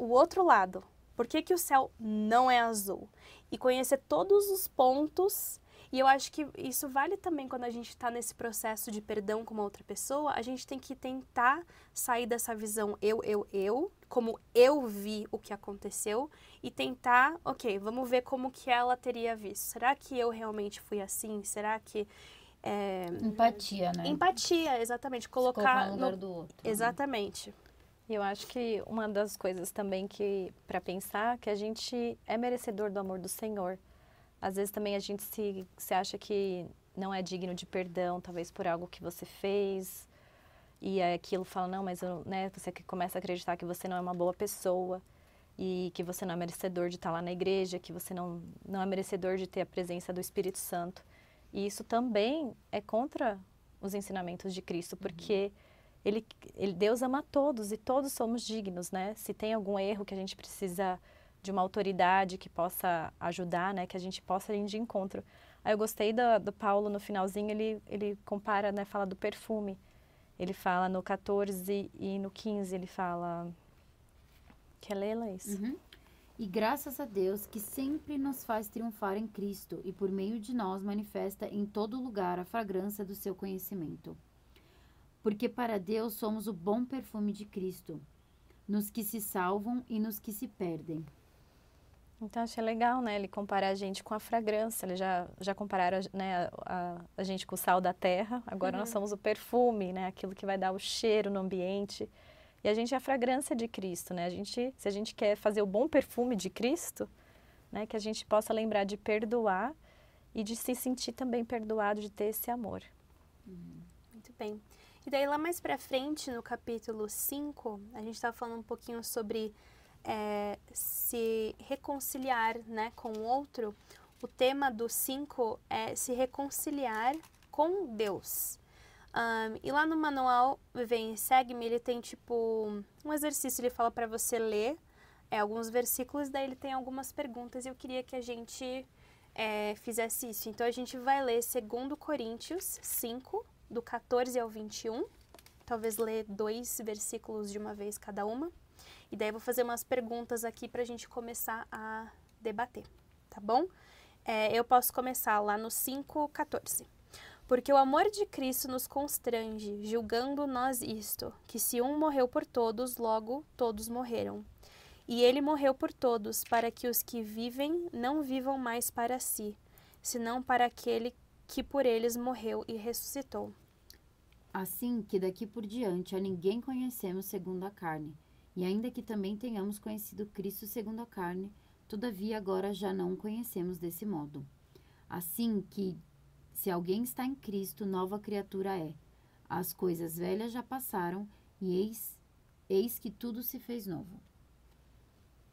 [SPEAKER 1] o outro lado. Por que, que o céu não é azul? E conhecer todos os pontos. E eu acho que isso vale também quando a gente está nesse processo de perdão com uma outra pessoa. A gente tem que tentar sair dessa visão eu, eu, eu, como eu vi o que aconteceu, e tentar, ok, vamos ver como que ela teria visto. Será que eu realmente fui assim? Será que é,
[SPEAKER 4] Empatia, né?
[SPEAKER 1] Empatia, exatamente.
[SPEAKER 4] Se
[SPEAKER 1] Colocar
[SPEAKER 4] no lugar do outro. né?
[SPEAKER 1] Exatamente.
[SPEAKER 3] E eu acho que uma das coisas também que, para pensar, que a gente é merecedor do amor do Senhor. Às vezes também a gente se, se acha que não é digno de perdão, talvez por algo que você fez. E aí aquilo fala, não, mas eu, né, você que começa a acreditar que você não é uma boa pessoa e que você não é merecedor de estar lá na igreja, que você não, não é merecedor de ter a presença do Espírito Santo. E isso também é contra os ensinamentos de Cristo, porque ele, ele, Deus ama todos e todos somos dignos, né? Se tem algum erro que a gente precisa de uma autoridade que possa ajudar, né? Que a gente possa ir de encontro. Aí eu gostei do, do Paulo no finalzinho, ele, ele compara, né? Fala do perfume. Ele fala no 14 e no 15, ele fala... Quer ler, Laís?
[SPEAKER 4] Uhum. E graças a Deus que sempre nos faz triunfar em Cristo e por meio de nós manifesta em todo lugar a fragrância do seu conhecimento. Porque para Deus somos o bom perfume de Cristo, nos que se salvam e nos que se perdem.
[SPEAKER 3] Então achei legal, né? Ele comparar a gente com a fragrância. Ele já, já compararam né, a, a, a gente com o sal da terra. Agora nós somos o perfume, né? Aquilo que vai dar o cheiro no ambiente. E a gente é a fragrância de Cristo, né? A gente, se a gente quer fazer o bom perfume de Cristo, né? Que a gente possa lembrar de perdoar e de se sentir também perdoado, de ter esse amor.
[SPEAKER 1] Muito bem. E daí lá mais pra frente, no capítulo 5, a gente estava falando um pouquinho sobre é, se reconciliar né, com o outro. O tema do 5 é se reconciliar com Deus. Um, e lá no manual Vem Segue-me, ele tem tipo um exercício, ele fala para você ler é, alguns versículos, daí ele tem algumas perguntas e eu queria que a gente é, fizesse isso. Então a gente vai ler 2 Coríntios 5, do 14 ao 21. Talvez ler dois versículos de uma vez cada uma. E daí eu vou fazer umas perguntas aqui para a gente começar a debater, tá bom? É, eu posso começar lá no 5, 14. Porque o amor de Cristo nos constrange, julgando nós isto, que se um morreu por todos, logo todos morreram. E ele morreu por todos, para que os que vivem não vivam mais para si, senão para aquele que por eles morreu e ressuscitou.
[SPEAKER 4] Assim que daqui por diante a ninguém conhecemos segundo a carne, e ainda que também tenhamos conhecido Cristo segundo a carne, todavia agora já não o conhecemos desse modo. Assim que, se alguém está em Cristo, nova criatura é. As coisas velhas já passaram, e eis, eis que tudo se fez novo.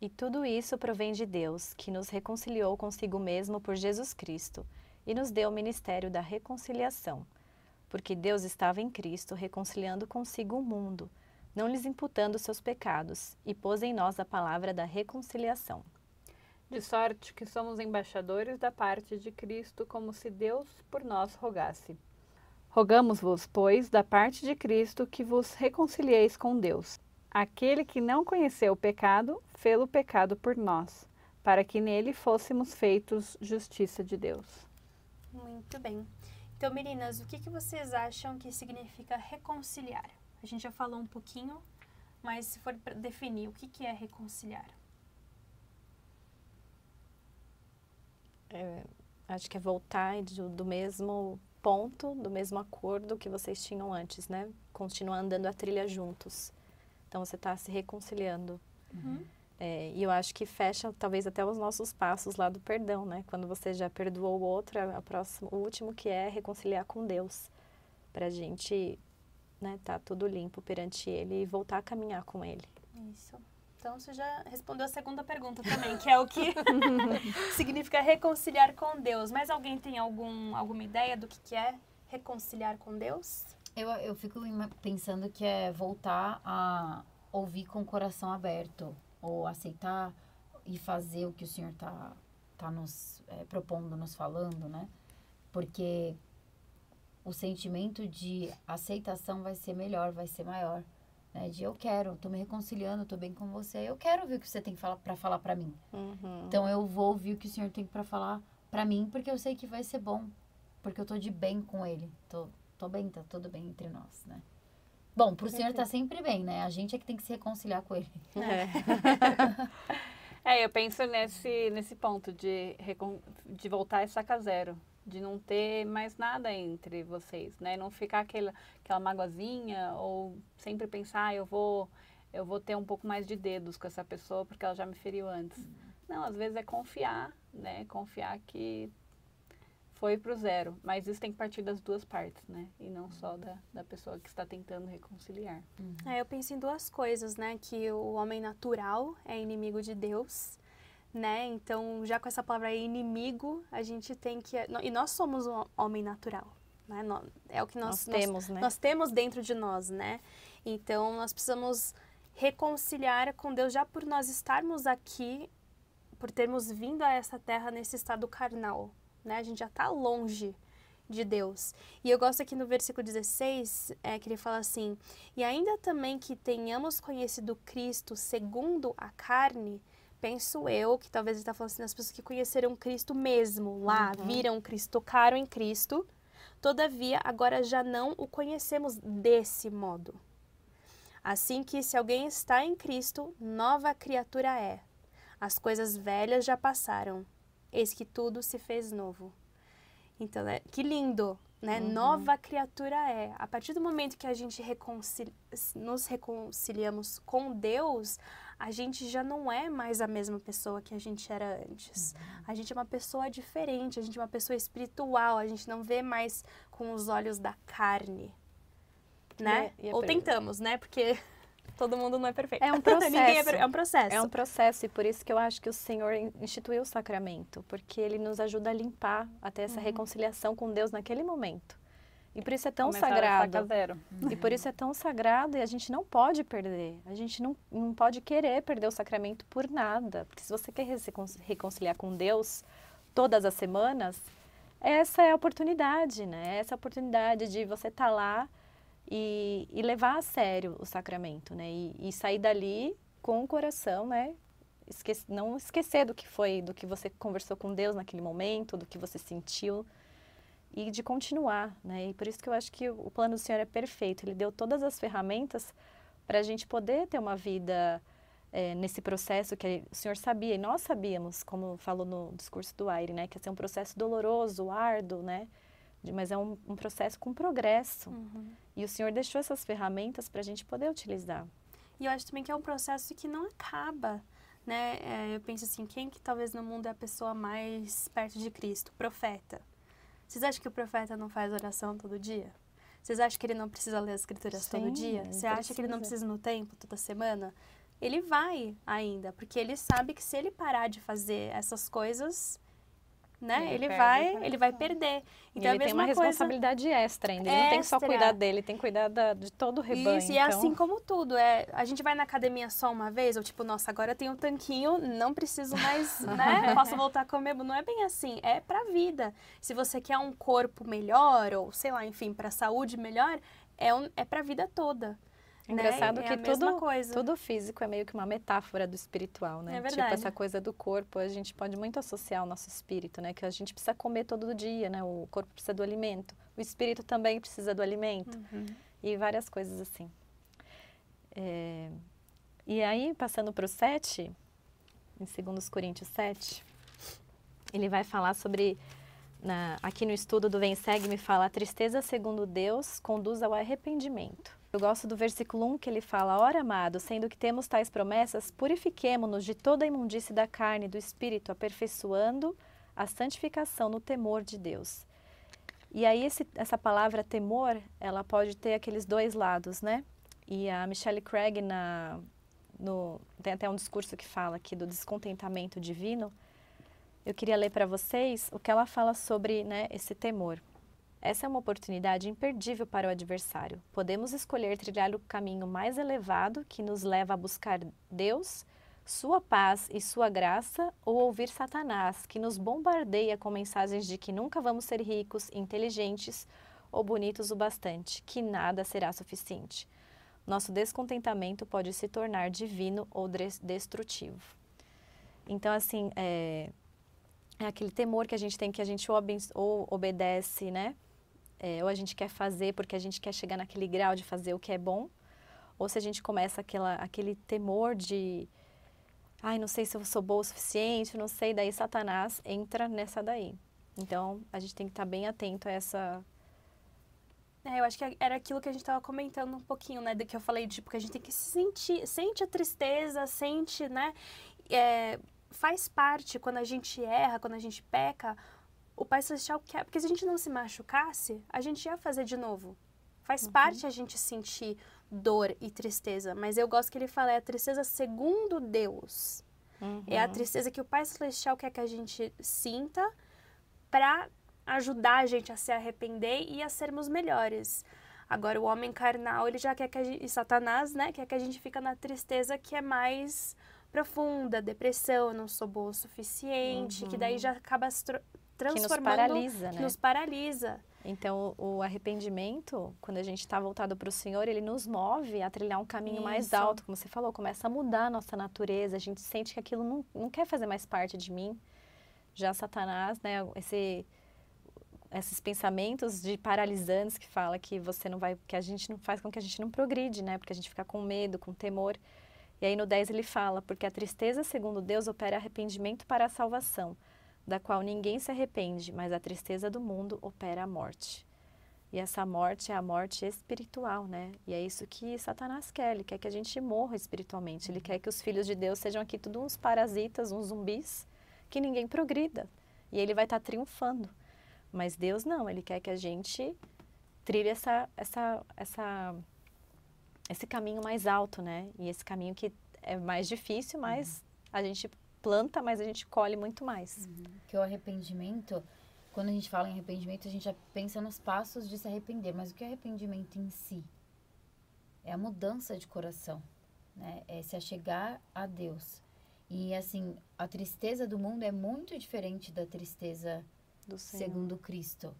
[SPEAKER 3] E tudo isso provém de Deus, que nos reconciliou consigo mesmo por Jesus Cristo e nos deu o ministério da reconciliação. Porque Deus estava em Cristo reconciliando consigo o mundo, não lhes imputando seus pecados, e pôs em nós a palavra da reconciliação.
[SPEAKER 2] De sorte que somos embaixadores da parte de Cristo, como se Deus por nós rogasse. Rogamos-vos, pois, da parte de Cristo, que vos reconcilieis com Deus. Aquele que não conheceu o pecado, fê-lo pecado por nós, para que nele fôssemos feitos justiça de Deus.
[SPEAKER 1] Muito bem. Então, meninas, o que, que vocês acham que significa reconciliar? A gente já falou um pouquinho, mas se for definir, o que, que é reconciliar?
[SPEAKER 3] É, acho que é voltar do, do mesmo ponto, do mesmo acordo que vocês tinham antes, né? Continuar andando a trilha juntos. Então você está se reconciliando.
[SPEAKER 1] Uhum.
[SPEAKER 3] É, e eu acho que fecha talvez até os nossos passos lá do perdão, né? Quando você já perdoou o outro, a, a próxima, o último que é reconciliar com Deus, para a gente, né, tá tudo limpo perante Ele e voltar a caminhar com Ele.
[SPEAKER 1] Isso. Então, você já respondeu a segunda pergunta também, que é o que <laughs> significa reconciliar com Deus. Mas alguém tem algum, alguma ideia do que, que é reconciliar com Deus?
[SPEAKER 4] Eu, eu fico pensando que é voltar a ouvir com o coração aberto, ou aceitar e fazer o que o Senhor tá, tá nos eh, propondo, nos falando, né? Porque o sentimento de aceitação vai ser melhor, vai ser maior. Né? De eu quero, tô me reconciliando, tô bem com você, eu quero ouvir o que você tem para falar para mim.
[SPEAKER 3] Uhum.
[SPEAKER 4] Então eu vou ouvir o que o Senhor tem para falar para mim, porque eu sei que vai ser bom, porque eu tô de bem com ele. Tô, tô bem, tá tudo bem entre nós, né? Bom, pro Senhor tá sempre bem, né? A gente é que tem que se reconciliar com ele.
[SPEAKER 2] É, <laughs> eu penso nesse, nesse ponto de, de voltar a estaca zero. De não ter mais nada entre vocês, né? Não ficar aquela, aquela magoazinha ou sempre pensar, ah, eu vou, eu vou ter um pouco mais de dedos com essa pessoa porque ela já me feriu antes. Não, às vezes é confiar, né? Confiar que foi pro zero. Mas isso tem que partir das duas partes, né? E não só da, da pessoa que está tentando reconciliar.
[SPEAKER 1] É, eu penso em duas coisas, né? Que o homem natural é inimigo de Deus, né? Então, já com essa palavra inimigo, a gente tem que... E nós somos um homem natural, né? É o que nós,
[SPEAKER 3] Nós temos, né?
[SPEAKER 1] nós temos dentro de nós, né? Então, nós precisamos reconciliar com Deus já por nós estarmos aqui, por termos vindo a essa terra nesse estado carnal, né? A gente já está longe de Deus. E eu gosto aqui no versículo 16, é, que ele fala assim: E ainda também que tenhamos conhecido Cristo segundo a carne, penso eu, que talvez ele está falando assim, das pessoas que conheceram Cristo mesmo, lá, viram Cristo, tocaram em Cristo, todavia agora já não o conhecemos desse modo. Assim que se alguém está em Cristo, nova criatura é. As coisas velhas já passaram, eis que tudo se fez novo. Então, né, que lindo, né? Nova criatura é. A partir do momento que a gente reconcili- nos reconciliamos com Deus, a gente já não é mais a mesma pessoa que a gente era antes. A gente é uma pessoa diferente, a gente é uma pessoa espiritual, a gente não vê mais com os olhos da carne, né?
[SPEAKER 3] E é- e é
[SPEAKER 1] Ou tentamos, né? Porque todo mundo não é perfeito.
[SPEAKER 3] É um <laughs>
[SPEAKER 1] é,
[SPEAKER 3] processo.
[SPEAKER 1] per- é um processo.
[SPEAKER 3] É um processo e por isso que eu acho que o Senhor in- instituiu o sacramento, porque ele nos ajuda a limpar até
[SPEAKER 1] Uhum.
[SPEAKER 3] essa reconciliação com Deus naquele momento. E por isso é tão
[SPEAKER 2] Começar
[SPEAKER 3] sagrado.
[SPEAKER 2] zero.
[SPEAKER 3] E por isso é tão sagrado e a gente não pode perder. A gente não, não pode querer perder o sacramento por nada. Porque se você quer se recon- reconciliar com Deus todas as semanas, essa é a oportunidade, né? Essa é a oportunidade de você estar lá e, e levar a sério o sacramento, né? E, e sair dali com o coração, né? Não esquecer do que foi, do que você conversou com Deus naquele momento, do que você sentiu e de continuar, né? E por isso que eu acho que o plano do Senhor é perfeito. Ele deu todas as ferramentas para a gente poder ter uma vida eh, nesse processo que o Senhor sabia e nós sabíamos, como falou no discurso do Aire, né? Que ia ser um processo doloroso, árduo, né? De- Mas é um, um processo com progresso.
[SPEAKER 1] Uhum.
[SPEAKER 3] E o Senhor deixou essas ferramentas para a gente poder utilizar.
[SPEAKER 1] E eu acho também que é um processo que não acaba, né? É, eu penso assim, quem que talvez no mundo é a pessoa mais perto de Cristo? O profeta. Vocês acham que o profeta não faz oração todo dia? Vocês acham que ele não precisa ler as escrituras todo
[SPEAKER 3] Sim,
[SPEAKER 1] dia?
[SPEAKER 3] ele
[SPEAKER 1] Você acha que ele não
[SPEAKER 3] precisa.
[SPEAKER 1] no templo toda semana? Ele vai ainda, porque ele sabe que se ele parar de fazer essas coisas, né?
[SPEAKER 2] Ele
[SPEAKER 1] Ele, vai, ele vai perder.
[SPEAKER 3] E
[SPEAKER 1] Então é
[SPEAKER 3] ele tem uma
[SPEAKER 1] coisa.
[SPEAKER 3] responsabilidade extra ainda. Ele não tem que só
[SPEAKER 1] Extra.
[SPEAKER 3] cuidar dele, tem que cuidar da- de todo o rebanho.
[SPEAKER 1] Isso, e é
[SPEAKER 3] então...
[SPEAKER 1] assim como tudo. É, a gente vai na academia só uma vez, ou tipo, nossa, agora eu tenho um tanquinho, não preciso mais, <laughs> né? Posso voltar a comer. Não é bem assim, é pra vida. Se você quer um corpo melhor, ou sei lá, enfim, pra saúde melhor, é, um, é pra vida toda. Né?
[SPEAKER 3] Engraçado
[SPEAKER 1] é
[SPEAKER 3] que
[SPEAKER 1] mesma
[SPEAKER 3] tudo,
[SPEAKER 1] coisa.
[SPEAKER 3] tudo físico é meio que uma metáfora do espiritual, né?
[SPEAKER 1] É
[SPEAKER 3] Tipo,
[SPEAKER 1] verdade.
[SPEAKER 3] essa coisa do corpo, a gente pode muito associar ao nosso espírito, né? Que a gente precisa comer todo dia, né? O corpo precisa do alimento. O espírito também precisa do alimento.
[SPEAKER 1] Uhum.
[SPEAKER 3] E várias coisas assim. É, E aí, passando para o 7, em 2 Coríntios 7, ele vai falar sobre, na- aqui no estudo do Vem Segue, me fala, a tristeza segundo Deus conduz ao arrependimento. Eu gosto do versículo 1 que ele fala, Ora, amado, sendo que temos tais promessas, purifiquemo-nos de toda a imundície da carne e do espírito, aperfeiçoando a santificação no temor de Deus. E aí esse- essa palavra temor, ela pode ter aqueles dois lados, né? E a Michelle Craig na no tem até um discurso que fala aqui do descontentamento divino. Eu queria ler para vocês o que ela fala sobre, né, esse temor. Essa é uma oportunidade imperdível para o adversário. Podemos escolher trilhar o caminho mais elevado que nos leva a buscar Deus, sua paz e sua graça, ou ouvir Satanás, que nos bombardeia com mensagens de que nunca vamos ser ricos, inteligentes ou bonitos o bastante, que nada será suficiente. Nosso descontentamento pode se tornar divino ou destrutivo. Então, assim, é, é aquele temor que a gente tem que a gente ou, obedece, né? É, ou a gente quer fazer porque a gente quer chegar naquele grau de fazer o que é bom, ou se a gente começa aquela, aquele temor de, ai, não sei se eu sou boa o suficiente, não sei, daí Satanás entra nessa daí. Então, a gente tem que estar bem atento a essa...
[SPEAKER 1] É, eu acho que era aquilo que a gente estava comentando um pouquinho, né, do que eu falei, tipo, que a gente tem que sentir, sente a tristeza, sente, né, é, faz parte quando a gente erra, quando a gente peca, o Pai Celestial quer. Porque se a gente não se machucasse, a gente ia fazer de novo. Faz uhum. parte a gente sentir dor e tristeza. Mas eu gosto que ele fala, é a tristeza segundo Deus. Uhum. É a uhum. tristeza que o Pai Celestial quer que a gente sinta para ajudar a gente a se arrepender e a sermos melhores. Agora, o homem carnal, ele já quer que a gente, e Satanás, né, quer que a gente fica na tristeza que é mais profunda, depressão, não sou boa o suficiente, uhum. que daí já acaba transformando... Que nos paralisa,
[SPEAKER 3] que
[SPEAKER 1] né? nos paralisa.
[SPEAKER 3] Então, o arrependimento, quando a gente está voltado para o Senhor, ele nos move a trilhar um caminho Isso. mais alto, como você falou, começa a mudar a nossa natureza, a gente sente que aquilo não, não quer fazer mais parte de mim. Já Satanás, né, esse, esses pensamentos de paralisantes que fala que você não vai, que a gente não faz com que a gente não progride, né, porque a gente fica com medo, com temor. E aí no 10 ele fala, porque a tristeza, segundo Deus, opera arrependimento para a salvação da qual ninguém se arrepende, mas a tristeza do mundo opera a morte. E essa morte é a morte espiritual, né? E é isso que Satanás quer. Ele quer que a gente morra espiritualmente. Ele quer que os filhos de Deus sejam aqui tudo uns parasitas, uns zumbis, que ninguém progrida. E ele vai estar tá triunfando. Mas Deus não. Ele quer que a gente trilhe essa, essa, essa, esse caminho mais alto, né? E esse caminho que é mais difícil, mas uhum. a gente planta, mas a gente colhe muito mais.
[SPEAKER 4] Uhum. Que o arrependimento, quando a gente fala em arrependimento, a gente já pensa nos passos de se arrepender, mas o que é arrependimento em si? É a mudança de coração, né? É se achegar a Deus. E assim, a tristeza do mundo é muito diferente da tristeza do segundo Cristo,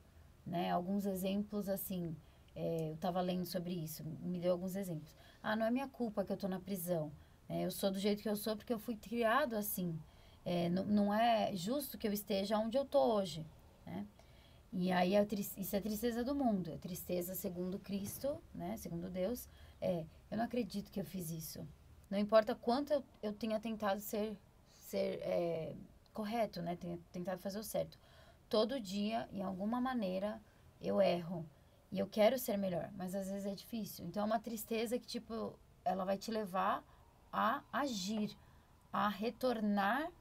[SPEAKER 4] né? Alguns exemplos assim, é, eu estava lendo sobre isso, me deu alguns exemplos. Ah, não é minha culpa que eu estou na prisão. É, eu sou do jeito que eu sou porque eu fui criado assim. É, não é justo que eu esteja onde eu tô hoje, né? E aí isso é a tristeza do mundo, a tristeza segundo Cristo, né? Segundo Deus, é eu não acredito que eu fiz isso. Não importa quanto eu, eu tenha tentado ser ser é, correto, né? Tenha tentado fazer o certo. Todo dia, em alguma maneira, eu erro e eu quero ser melhor, mas às vezes é difícil. Então é uma tristeza que tipo ela vai te levar a agir, a retornar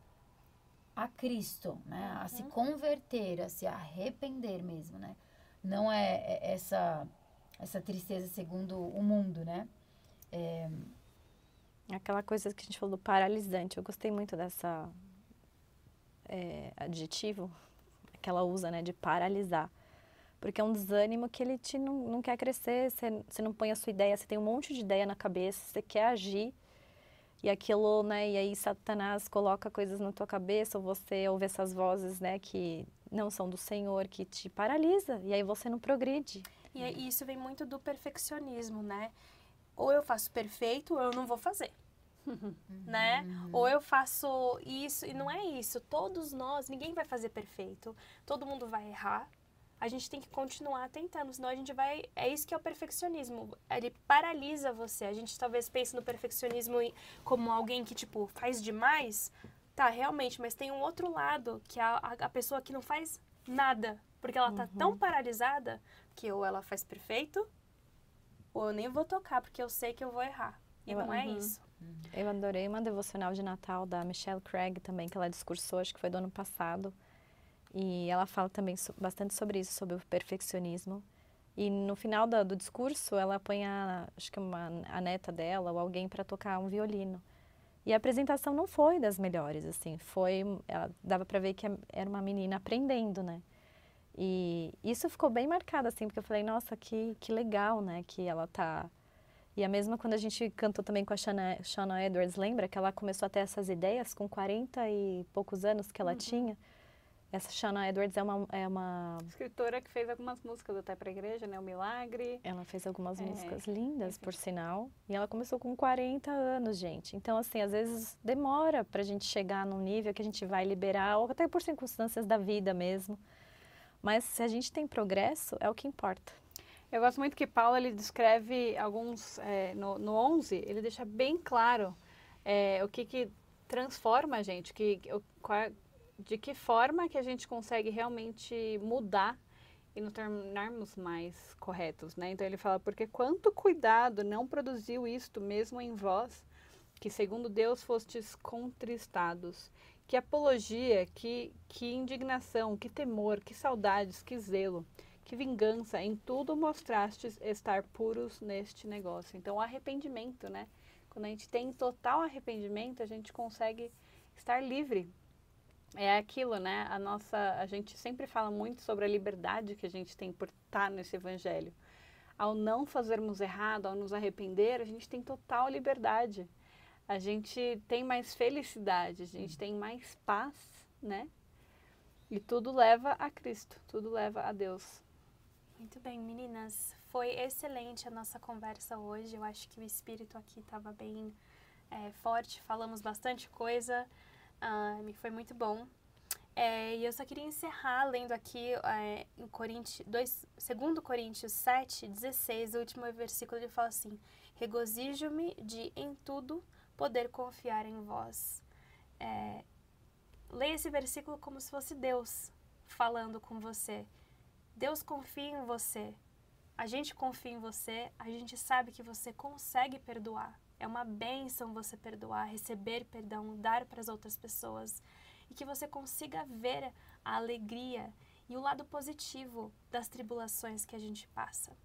[SPEAKER 4] a Cristo, né? A se uhum. converter, a se arrepender mesmo, né? Não é, é essa essa tristeza segundo o mundo, né? É...
[SPEAKER 3] Aquela coisa que a gente falou paralisante. Eu gostei muito dessa é, adjetivo que ela usa, né? De paralisar. Porque é um desânimo que ele te não, não quer crescer, você, você não põe a sua ideia, você tem um monte de ideia na cabeça, você quer agir, e aquilo, né, e aí Satanás coloca coisas na tua cabeça, ou você ouve essas vozes, né, que não são do Senhor, que te paralisa, e aí você não progride.
[SPEAKER 1] E isso vem muito do perfeccionismo, né? Ou eu faço perfeito, ou eu não vou fazer. <laughs> né? Ou eu faço isso, e não é isso. Todos nós, ninguém vai fazer perfeito. Todo mundo vai errar a gente tem que continuar tentando, senão a gente vai. É isso que é o perfeccionismo. Ele paralisa você. A gente talvez pense no perfeccionismo como alguém que, tipo, faz demais. Tá, realmente, mas tem um outro lado, que é a, a pessoa que não faz nada. Porque ela tá uhum. tão paralisada que ou ela faz perfeito, ou eu nem vou tocar, porque eu sei que eu vou errar. E eu, não é uhum. isso.
[SPEAKER 3] Eu adorei uma devocional de Natal da Michelle Craig também, que ela discursou, acho que foi do ano passado e ela fala também so, bastante sobre isso, sobre o perfeccionismo. E no final do, do discurso, ela põe a, acho que uma, a neta dela ou alguém para tocar um violino. E a apresentação não foi das melhores, assim, foi, ela, dava para ver que era uma menina aprendendo, né? E isso ficou bem marcado, assim, porque eu falei, nossa, que, que legal, né, que ela tá... E a mesma quando a gente cantou também com a Shana, Shana Edwards, lembra que ela começou a ter essas ideias com 40 e poucos anos que ela tinha? Essa Shana Edwards é uma, é uma...
[SPEAKER 2] Escritora que fez algumas músicas até para a igreja, né? O Milagre.
[SPEAKER 3] Ela fez algumas
[SPEAKER 2] É,
[SPEAKER 3] músicas lindas,
[SPEAKER 2] enfim.
[SPEAKER 3] por sinal. E ela começou com 40 anos, gente. Então, assim, às vezes demora pra gente chegar num nível que a gente vai liberar, ou até por circunstâncias da vida mesmo. Mas se a gente tem progresso, é o que importa.
[SPEAKER 2] Eu gosto muito que Paulo ele descreve alguns é, no, no 11, ele deixa bem claro é, o que, que transforma a gente, que, o, qual- de que forma que a gente consegue realmente mudar e nos tornarmos mais corretos, né? Então ele fala, porque quanto cuidado não produziu isto mesmo em vós, que segundo Deus fostes contristados. Que apologia, que, que indignação, que temor, que saudades, que zelo que vingança, em tudo mostrastes estar puros neste negócio. Então, arrependimento, né? Quando a gente tem total arrependimento, a gente consegue estar livre. É aquilo, né? A nossa, a gente sempre fala muito sobre a liberdade que a gente tem por estar nesse evangelho. Ao não fazermos errado, ao nos arrepender, a gente tem total liberdade. A gente tem mais felicidade, a gente tem mais paz, né? E tudo leva a Cristo, tudo leva a Deus.
[SPEAKER 1] Muito bem, meninas. Foi excelente a nossa conversa hoje. Eu acho que o espírito aqui estava bem é, forte. Falamos bastante coisa. Me foi muito bom. É, e eu só queria encerrar lendo aqui é, em Coríntios, 2, 2 Coríntios 7, 16, o último versículo, ele fala assim: Regozijo-me de em tudo poder confiar em vós. É, leia esse versículo como se fosse Deus falando com você. Deus confia em você. A gente confia em você, a gente sabe que você consegue perdoar. É uma bênção você perdoar, receber perdão, dar para as outras pessoas. E que você consiga ver a alegria e o lado positivo das tribulações que a gente passa.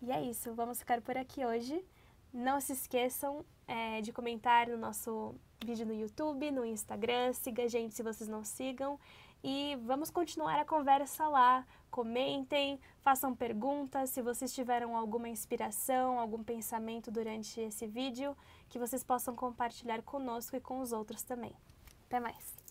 [SPEAKER 1] E é isso, vamos ficar por aqui hoje. Não se esqueçam é, de comentar no nosso vídeo no YouTube, no Instagram. Siga a gente se vocês não sigam. E vamos continuar a conversa lá. Comentem, façam perguntas. Se vocês tiveram alguma inspiração, algum pensamento durante esse vídeo, que vocês possam compartilhar conosco e com os outros também. Até mais!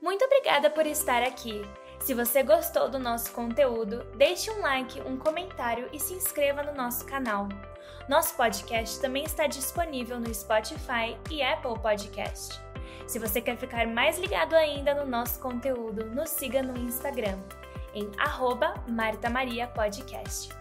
[SPEAKER 1] Muito obrigada por estar aqui. Se você gostou do nosso conteúdo, deixe um like, um comentário e se inscreva no nosso canal. Nosso podcast também está disponível no Spotify e Apple Podcast. Se você quer ficar mais ligado ainda no nosso conteúdo, nos siga no Instagram, em arroba Marta Maria Podcast.